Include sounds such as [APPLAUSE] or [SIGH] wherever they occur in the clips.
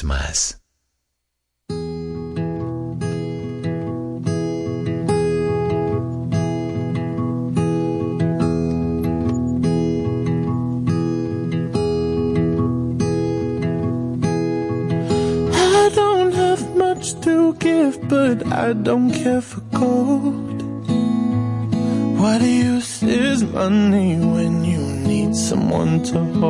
vez más. to give, but I don't care for gold. What use is money when you need someone to hold?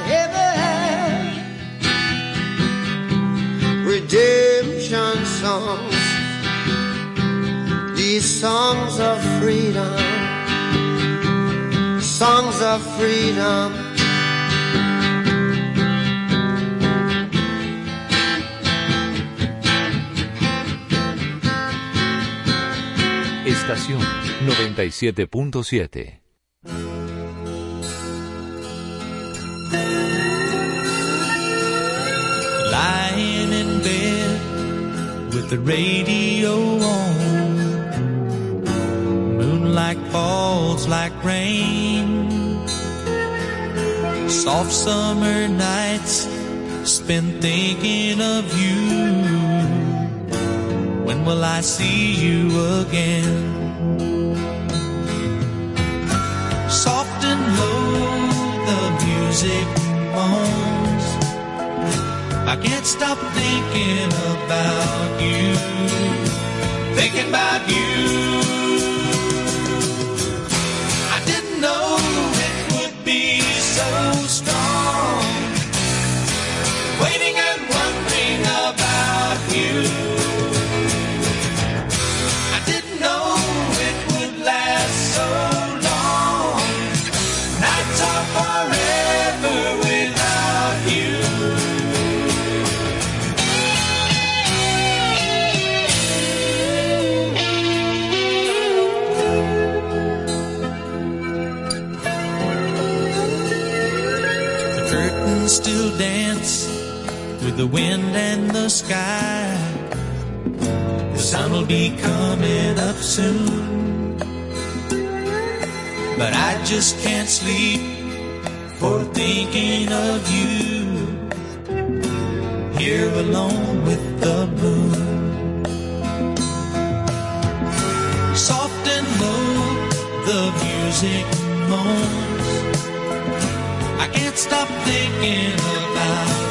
Redemption songs, these songs of freedom, songs of freedom. Estación 97.7. lying in bed with the radio on. Moonlight falls like rain. Soft summer nights spent thinking of you. When will I see you again? Soft and low, the music. I can't stop thinking about you, thinking about you. The wind and the sky. The sun will be coming up soon. But I just can't sleep for thinking of you. Here alone with the moon. Soft and low, the music moans. I can't stop thinking about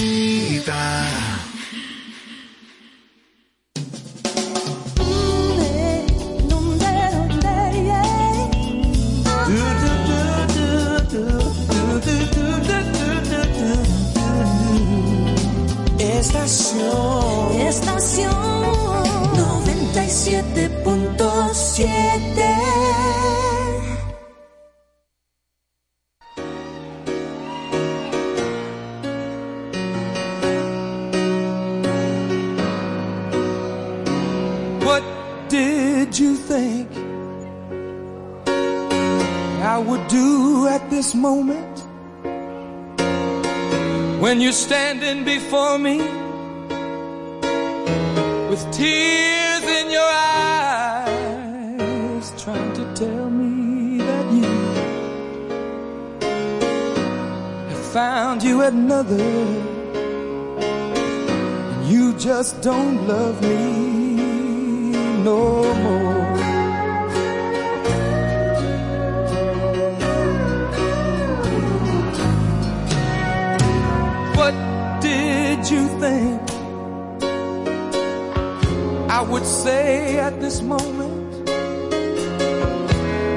This moment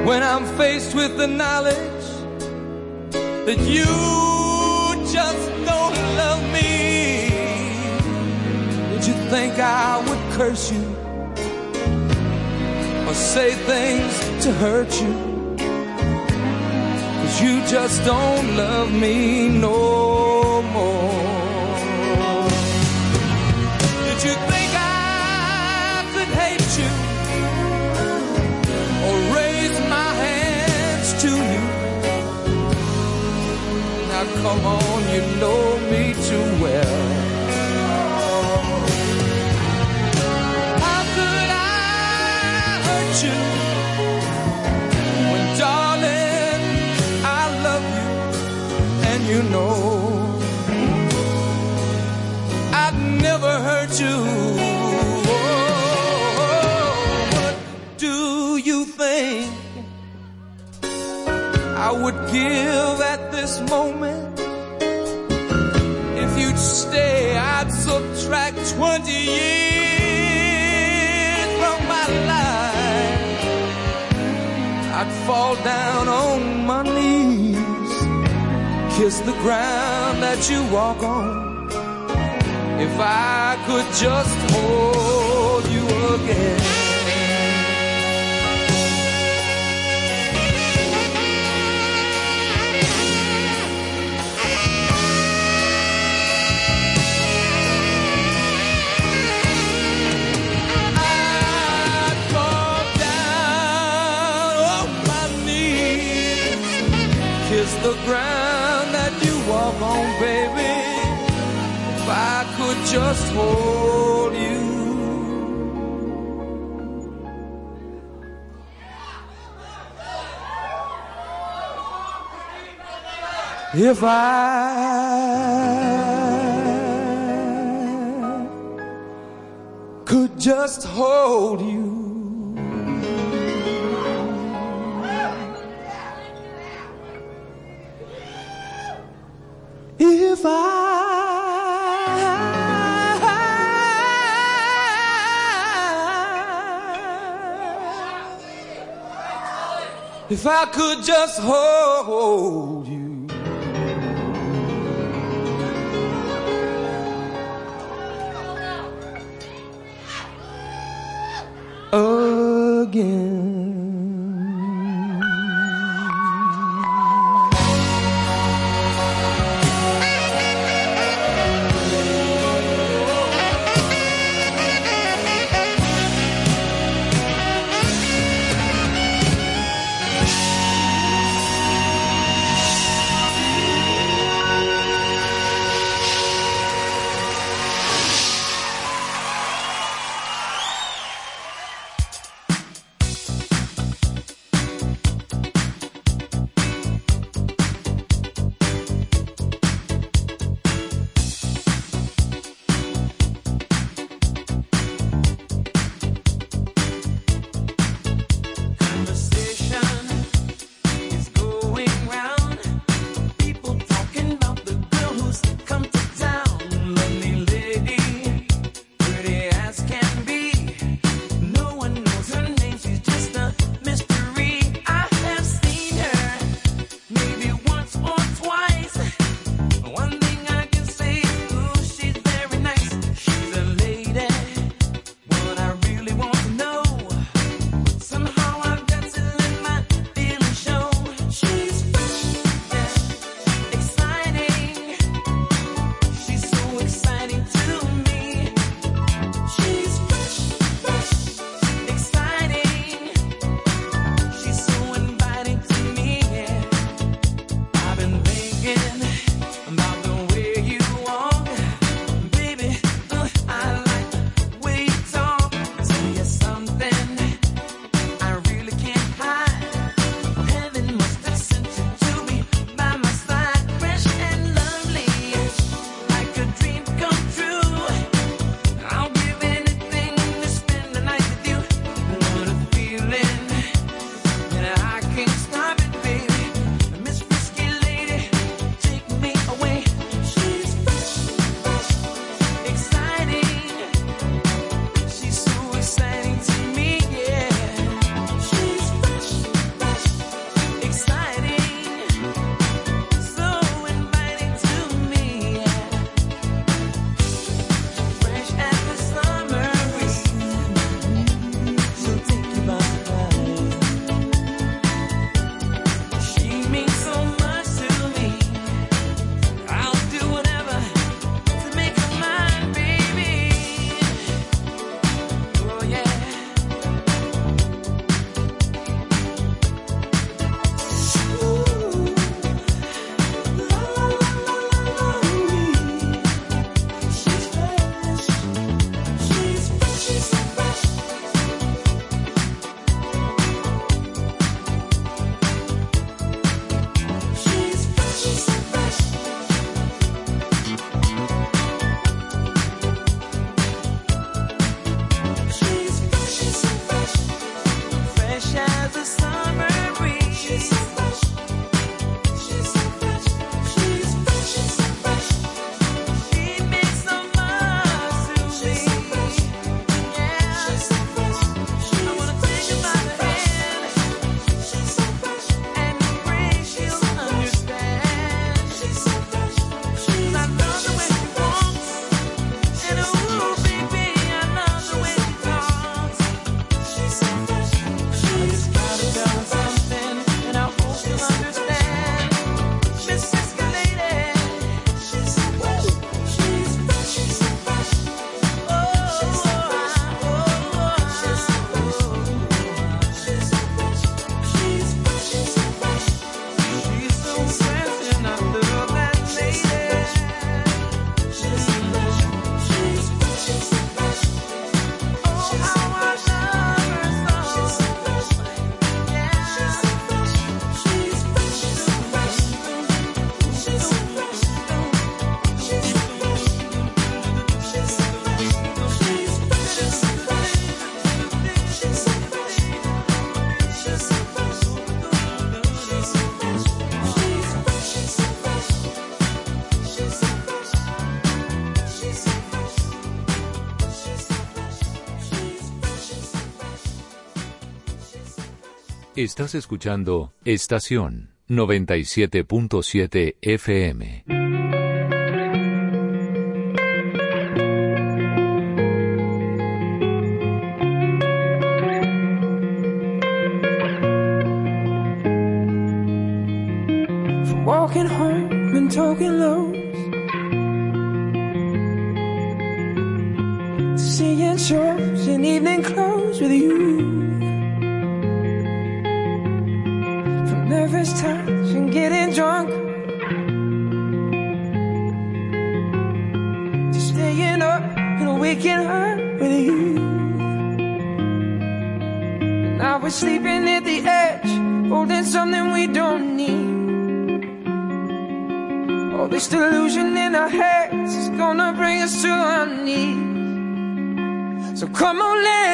when I'm faced with the knowledge that you just don't love me? Did you think I would curse you or say things to hurt you? Cause you just don't love me no more. Come on, you know me too well. How could I hurt you when, darling, I love you and you know I'd never hurt you. What do you think I would give 20 years from my life. I'd fall down on my knees, kiss the ground that you walk on. If I could just hold you again. Walk on, baby. If I could just hold you. If I could just hold you. If I could just hold you. Again. Estás escuchando Estación 97.7 FM. From walking home and with you. turns and getting drunk. Just staying up and waking up with you. And we're sleeping at the edge, holding something we don't need. All this delusion in our heads is gonna bring us to our knees. So come on, let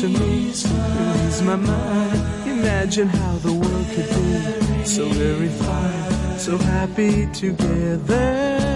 to me. Lose my mind. Imagine how the world could be so very fine, so happy together.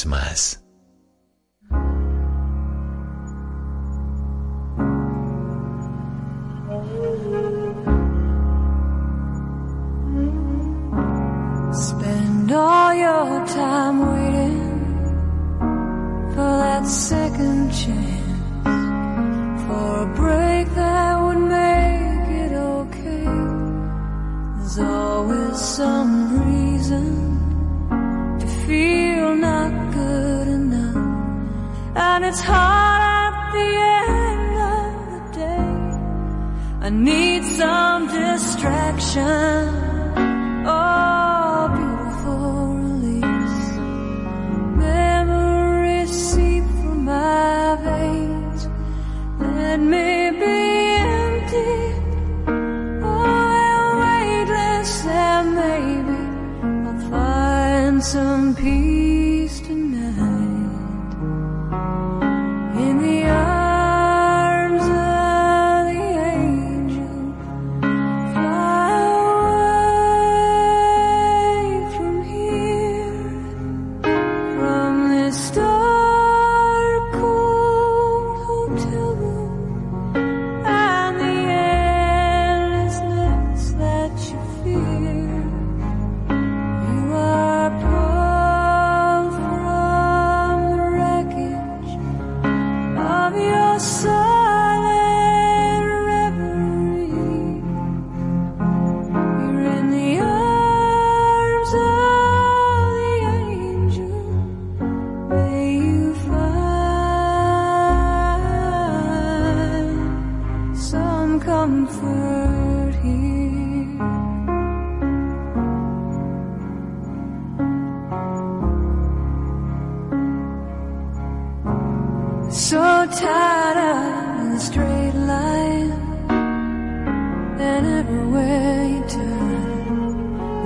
Tú quieres más.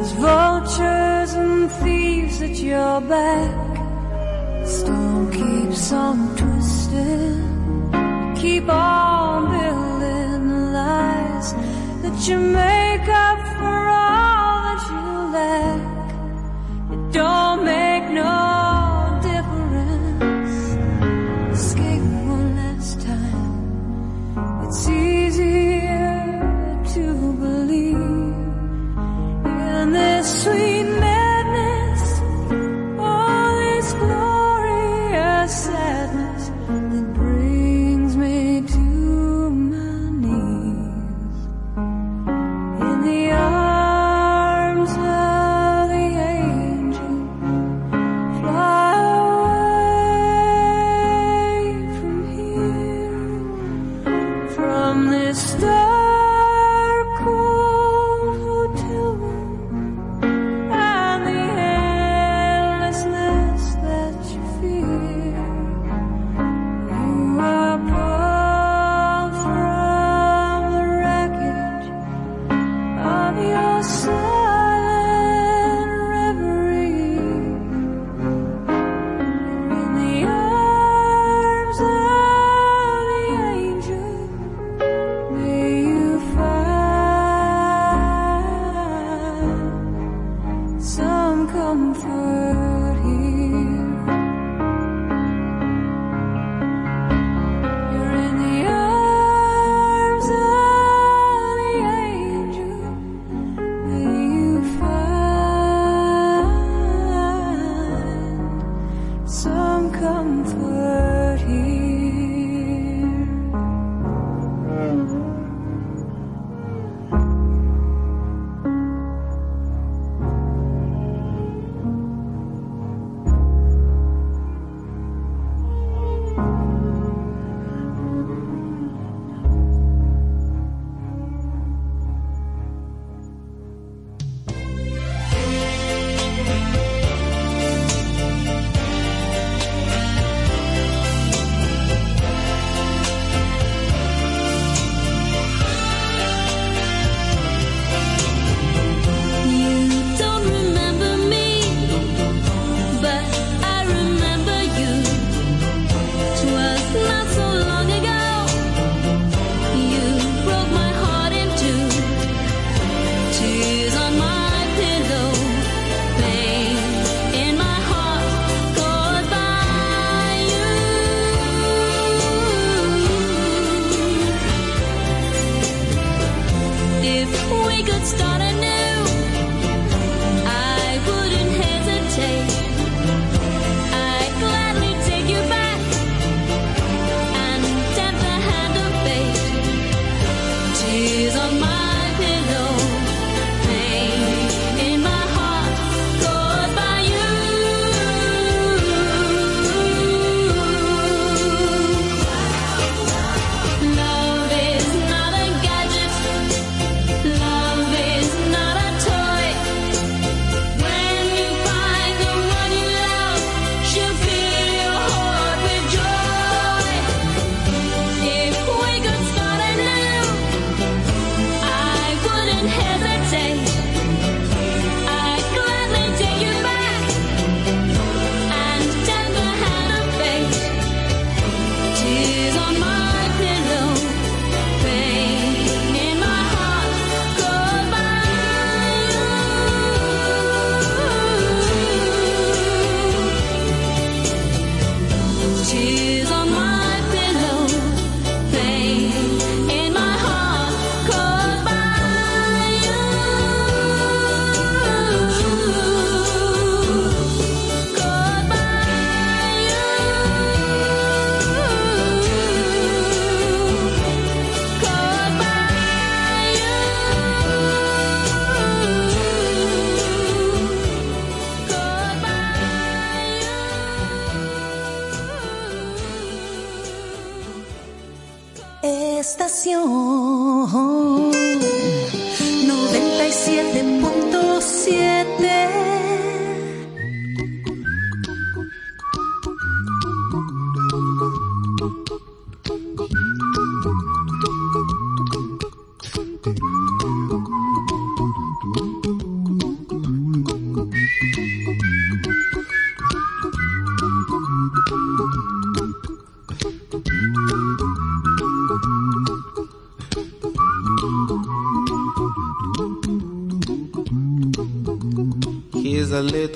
There's vultures and thieves at your back. Stone keeps on twisting. Keep on building lies that you make up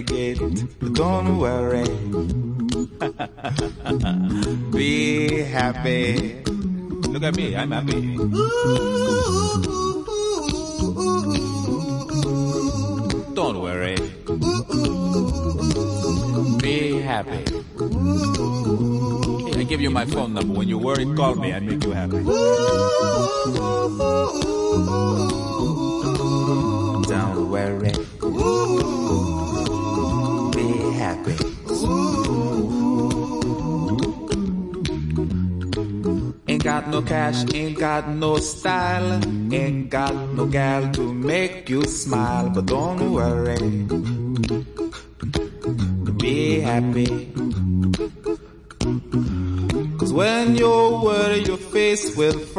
Litigate, but don't worry. [LAUGHS] Be happy. Look at me, I'm happy.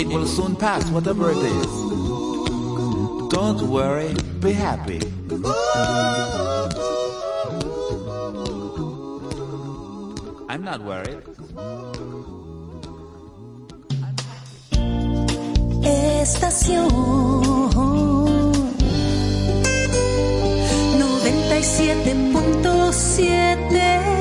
It will soon pass, whatever it is. Don't worry, be happy. I'm not worried. Estación 97.7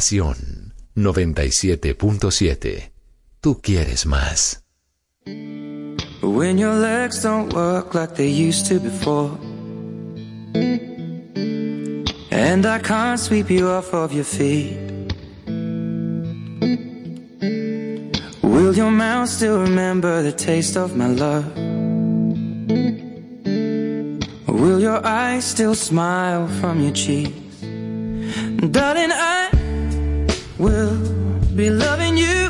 Estación 97.7. Tú quieres más. When your legs don't work like they used to before. And I can't sweep you off of your feet. Will your mouth still remember the taste of my love? Will your eyes still smile from your cheeks? Darling, I will be loving you.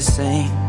the same.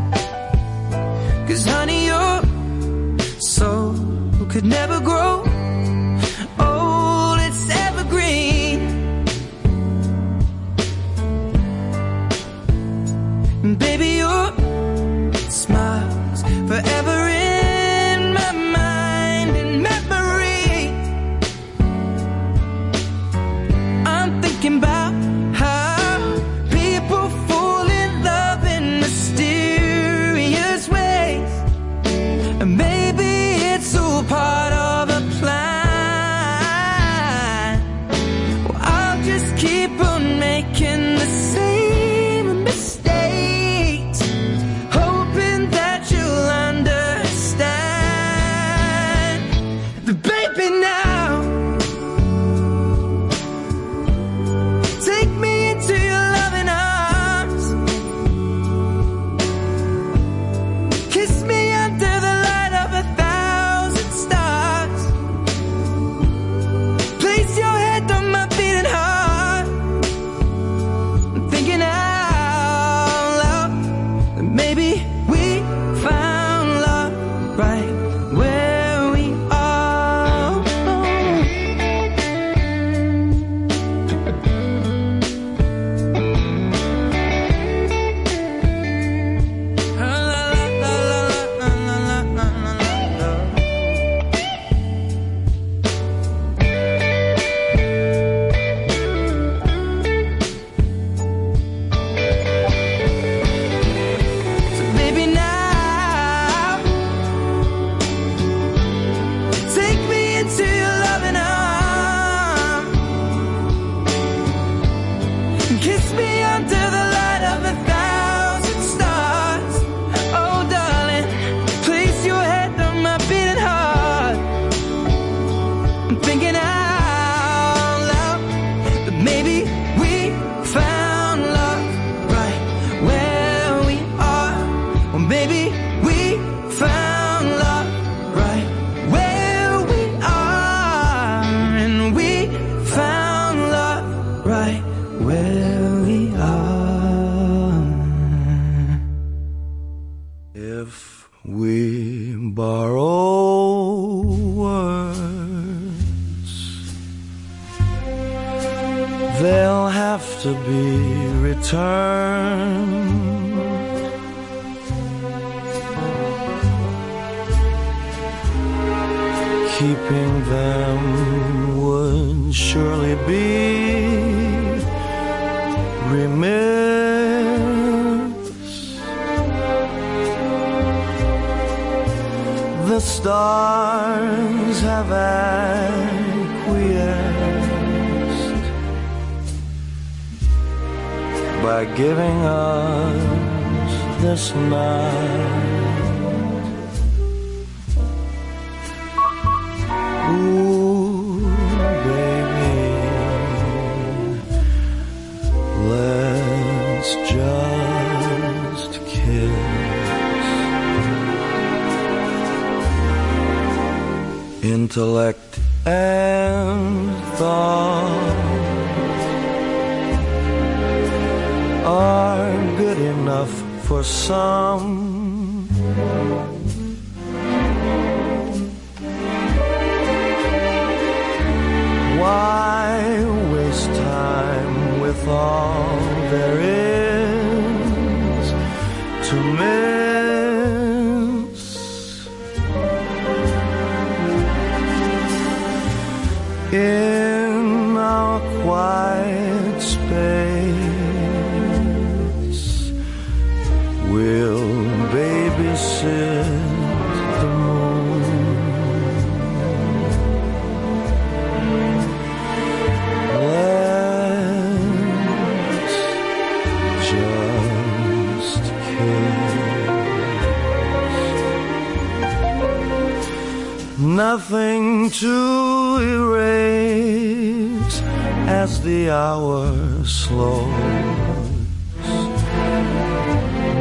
hour slows.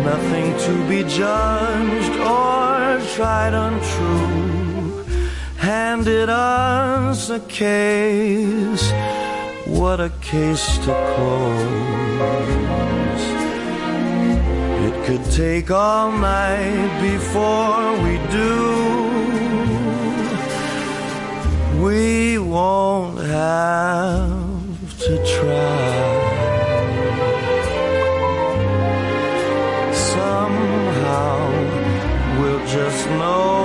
Nothing to be judged or tried untrue. Handed us a case, what a case to close. It could take all night before we do. We won't have to try. Somehow we'll just know.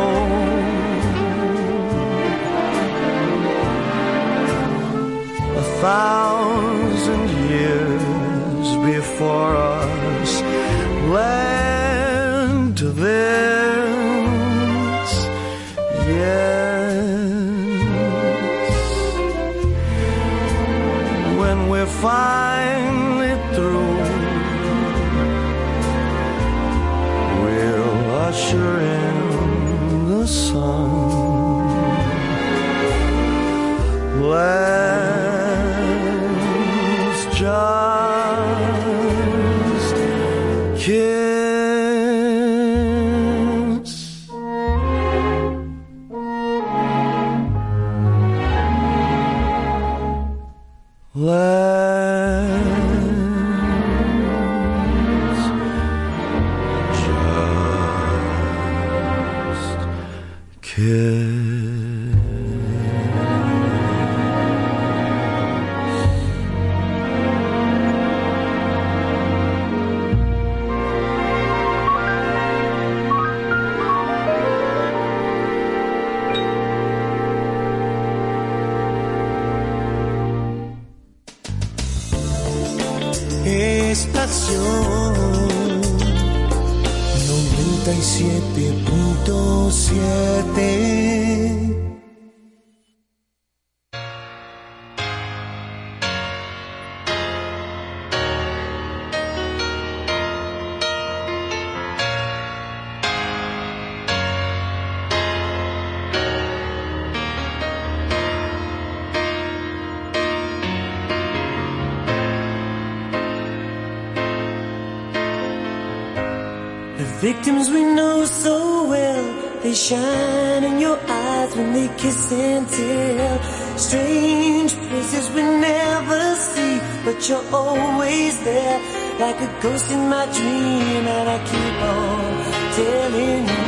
A thousand years before us land to this. Yeah. finally through we'll usher in the sun. Let's just ghost in my dream and I keep on telling you,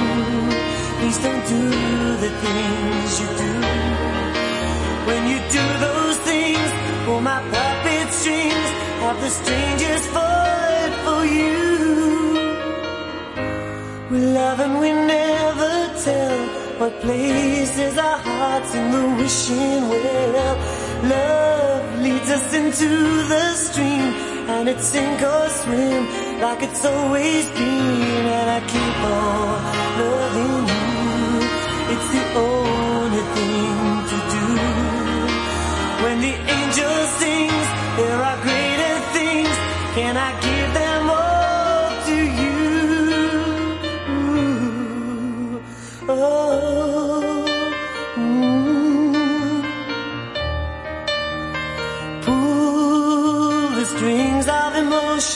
please don't do the things you do. When you do those things, pull my puppet strings, have the strangest void for you. We love and we never tell what places our hearts in the wishing well. Love leads us into the stream and it's sink or swim like it's always been. And I keep on loving you. It's the only thing to do. When the angels sings,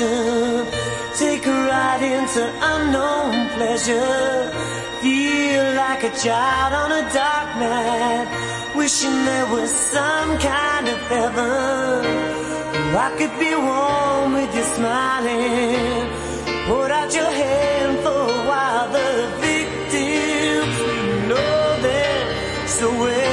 Take a ride into unknown pleasure. Feel like a child on a dark night. Wishing there was some kind of heaven. I could be warm with you smiling. Put out your hand for a while. The victims, we know them so well.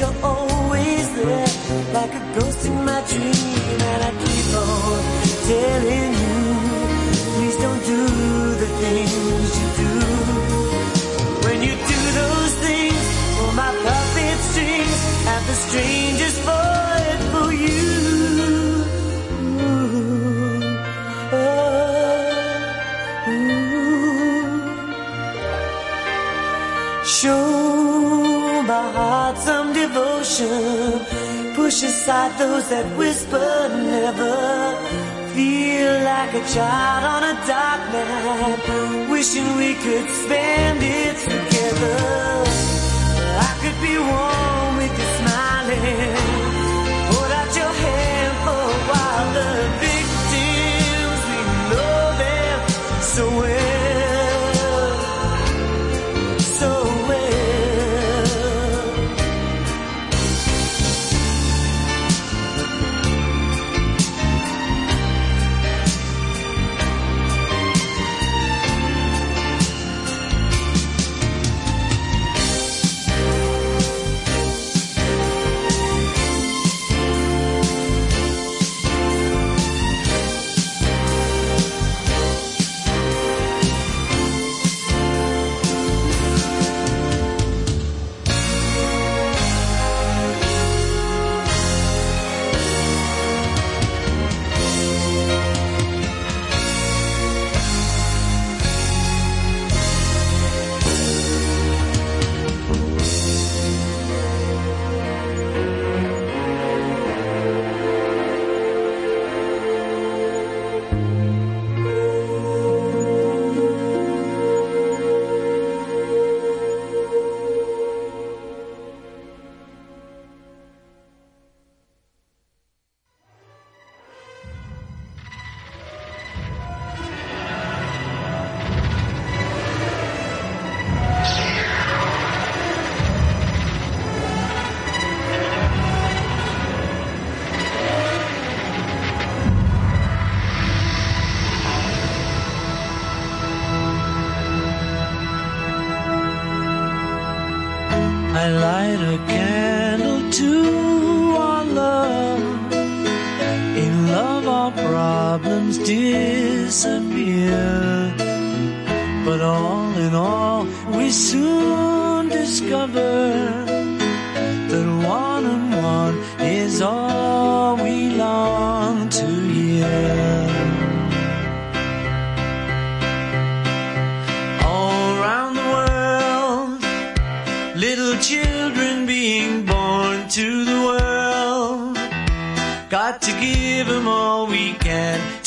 You're always there, like a ghost in my dream. And I keep on telling you, please don't do the things you do. When you do those things for my puppet strings, have the strangest devotion. Push aside those that whisper never. Feel like a child on a dark night. Wishing we could spend it together. I could be warm with you smiling. Put out your hand for a while. The victims, we know them so well.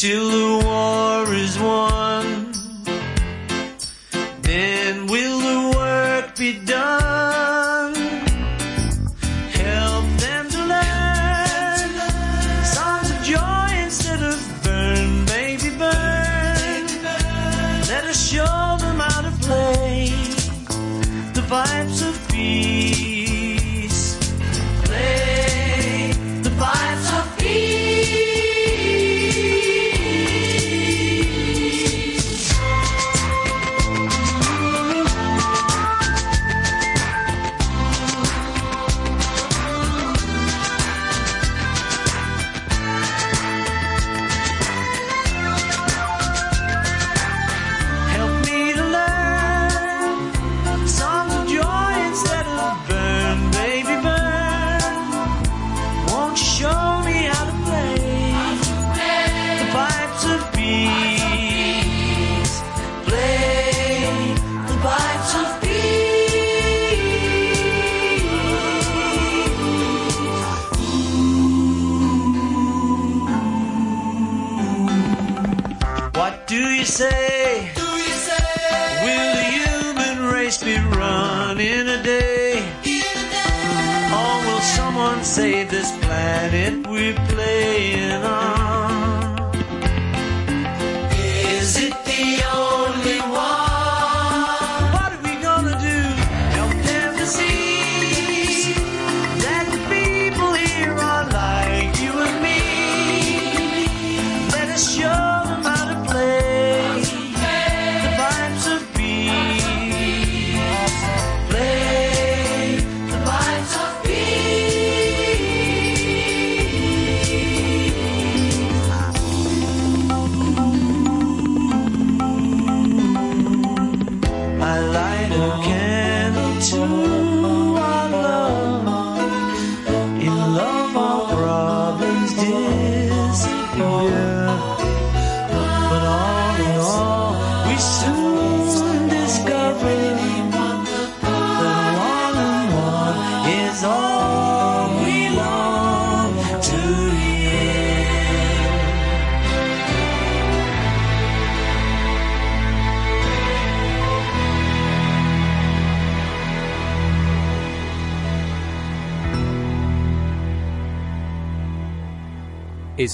Till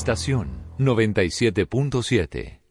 Estación 97.7.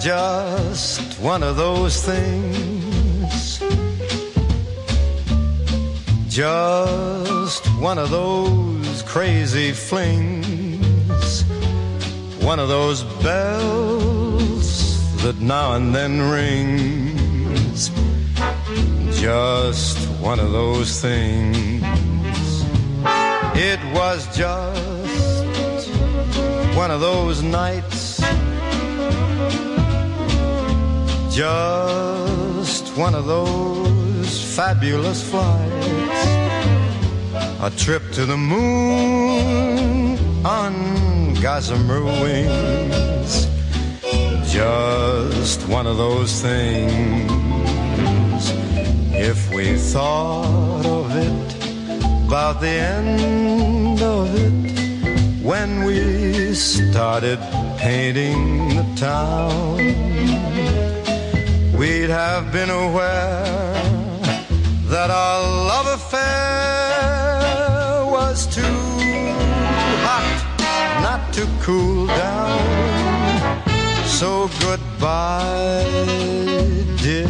Just one of those things. Just one of those crazy flings. One of those bells that now and then rings. Just one of those things. It was just one of those nights. Just one of those fabulous flights. A trip to the moon on gossamer wings. Just one of those things. If we thought of it, about the end of it, when we started painting the town we'd have been aware that our love affair was too hot not to cool down. So goodbye, dear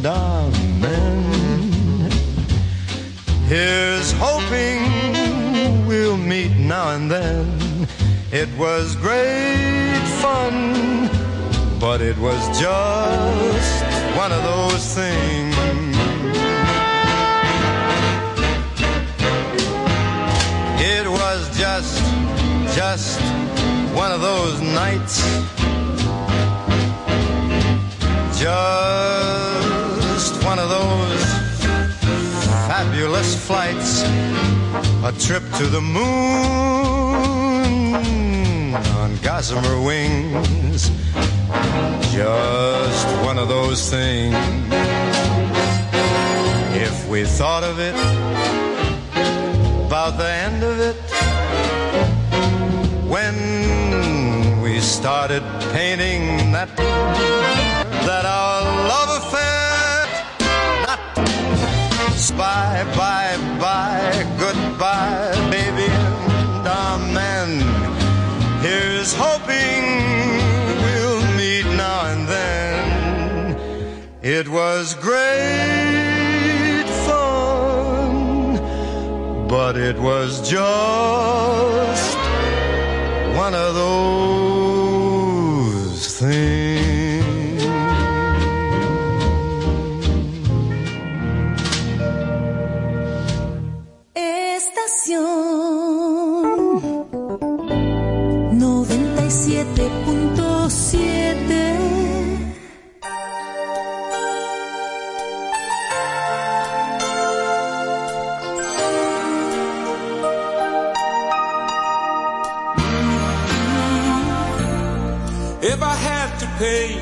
darling. Here's hoping we'll meet now and then. It was great fun but it was just one of those things. It was just, just one of those nights. Just one of those fabulous flights. A trip to the moon on gossamer wings just one of those things. If we thought of it, about the end of it, when we started painting that, that our love affair, not bye, bye, bye, goodbye, baby and amen. Here's hoping. It was great fun, but it was just one of those things. Estación. Hey.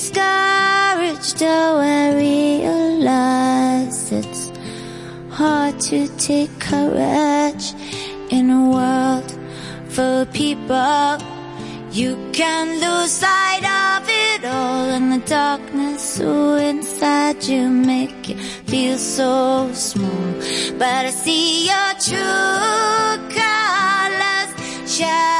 discouraged oh, I realize it's hard to take courage in a world full of people. You can lose sight of it all in the darkness so inside you make you feel so small. But I see your true colors shine.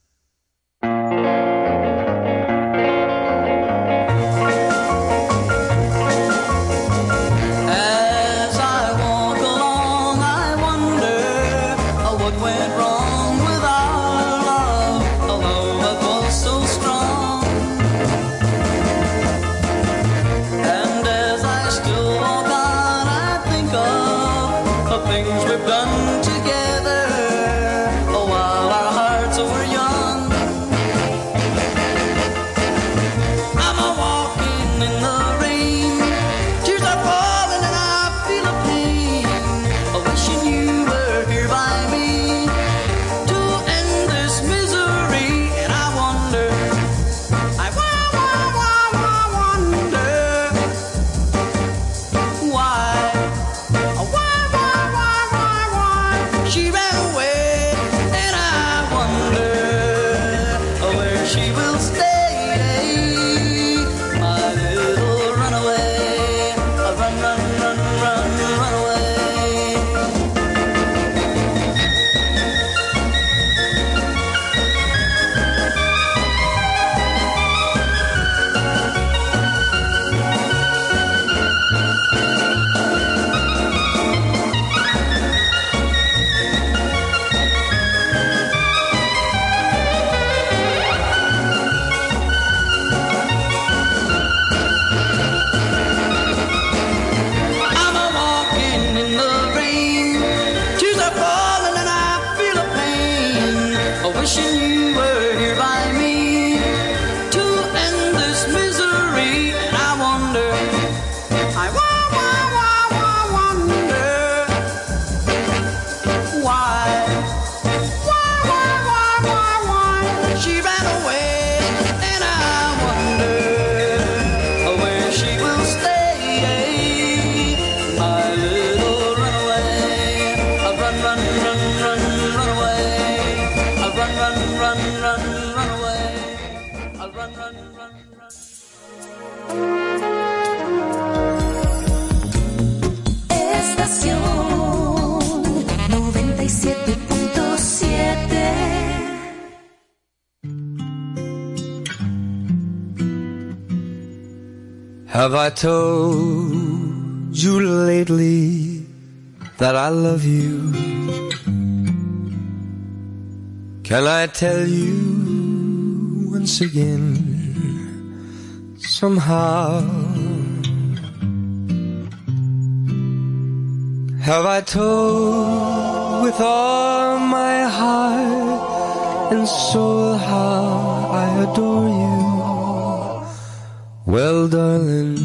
Have I told you lately that I love you? Can I tell you once again somehow? Have I told with all my heart and soul how I adore you? Well, darling,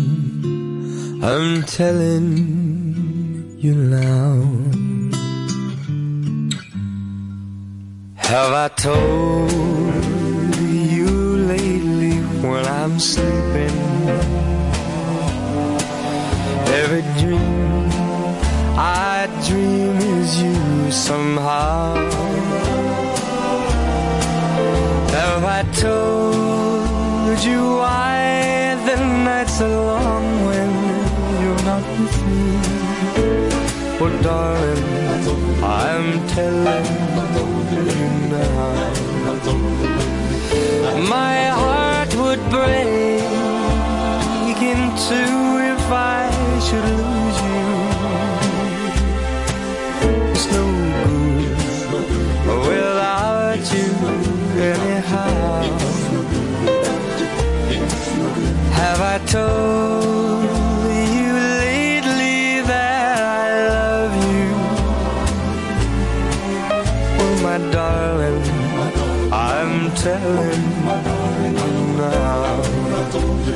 I'm telling you now. Have I told you lately when I'm sleeping? Every dream I dream is you somehow. Have I told you why? Long when you're not with me. but darling, I'm telling you now. My heart would break in two if I should lose I told you lately that I love you? Oh, my darling, I'm telling now.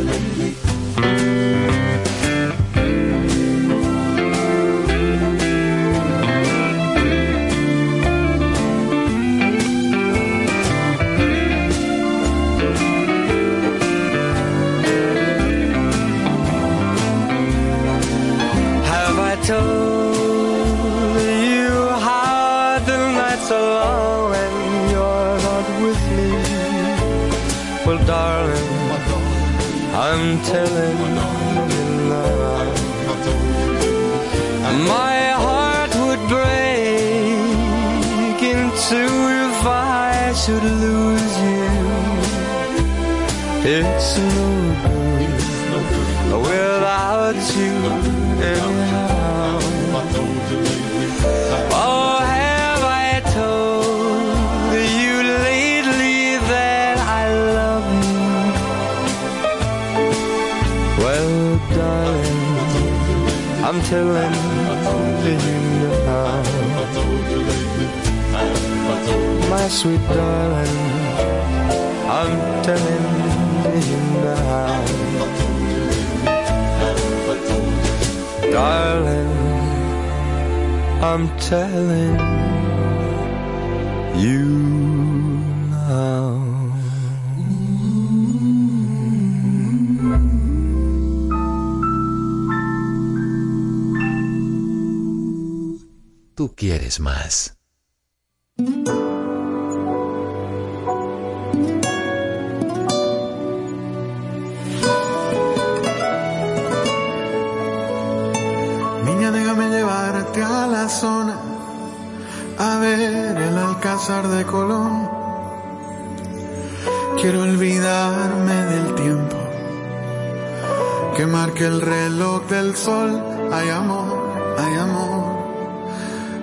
telling a lie. My heart would break into if I should lose you. It's no good without you. sweet darling, I'm telling you now. Darling, I'm telling you now. Tú quieres más.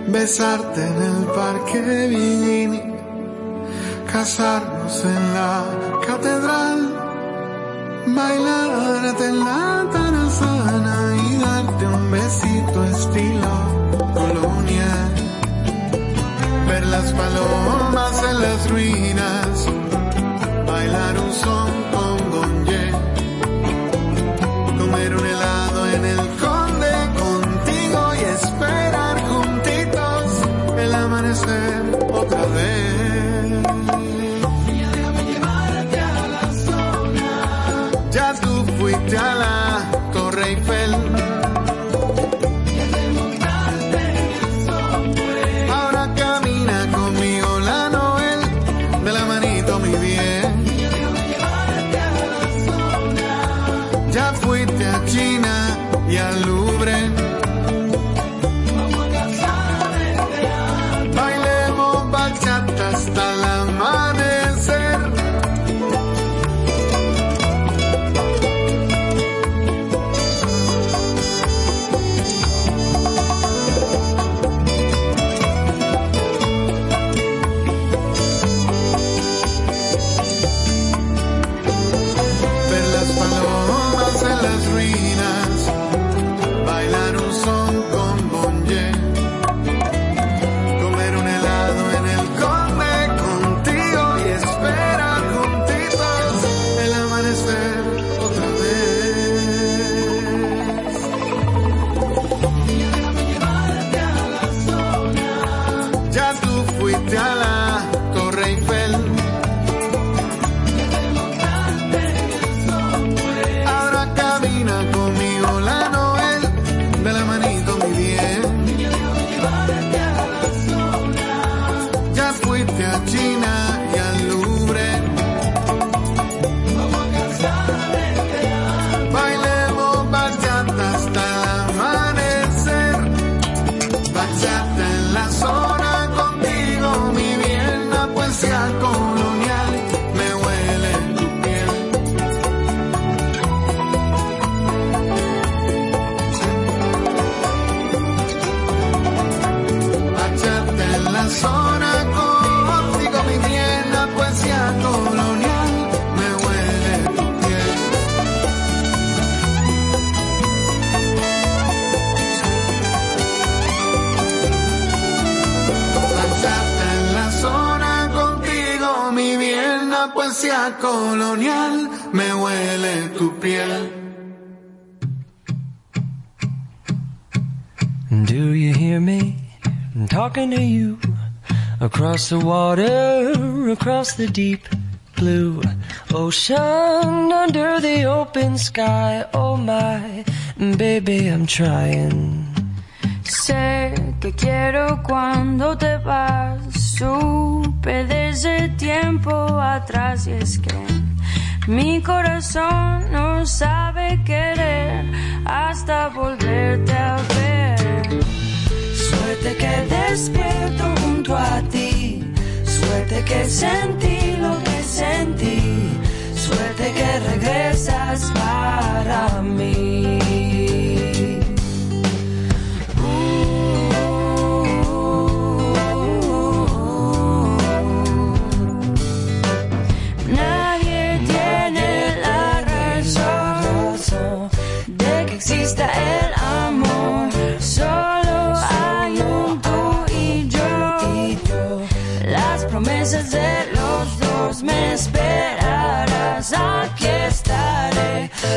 besarte en el parque de Villini, casarnos en la catedral, bailar en la tarazana y darte un besito estilo colonial, ver las palomas en las ruinas, bailar un son talking to you across the water, across the deep blue ocean, under the open sky. Oh my, baby, I'm trying. Sé que quiero cuando te vas, supe desde tiempo atrás y es que mi corazón no sabe querer hasta volverte a ver. Suerte que despierto junto a ti. Suerte que sentí lo que sentí. Suerte que regresas para mí.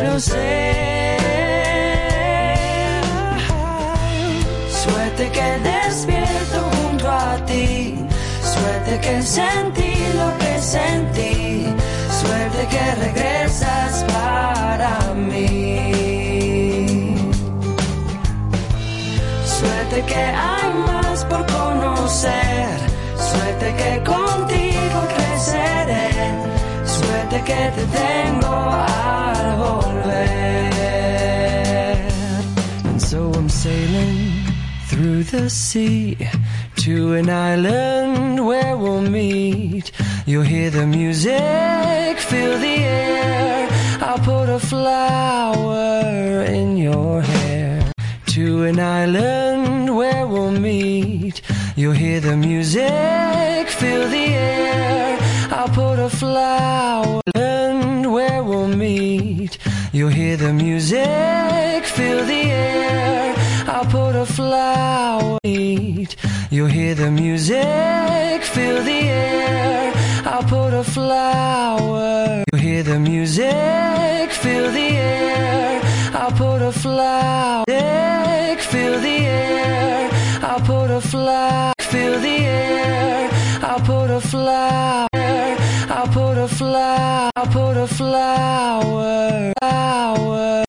Lo sé. Suerte que despierto junto a ti. Suerte que sentí lo que sentí. Suerte que regresas para mí. Suerte que hay más por conocer. Suerte que Que te tengo al volver. And so I'm sailing through the sea to an island where we'll meet. You'll hear the music, feel the air. I'll put a flower in your hair. To an island where we'll meet. You'll hear the music, feel the air. I'll put a flower and where we'll meet. You'll hear the music, feel the air. I'll put a flower. You'll hear the music, feel the air. I'll put a flower. You'll hear the music, feel the air. I'll put a flower. Feel the air. I'll put a flower. Feel the air. I'll put a flower. I'll put a flower. I'll put a flower. Flower.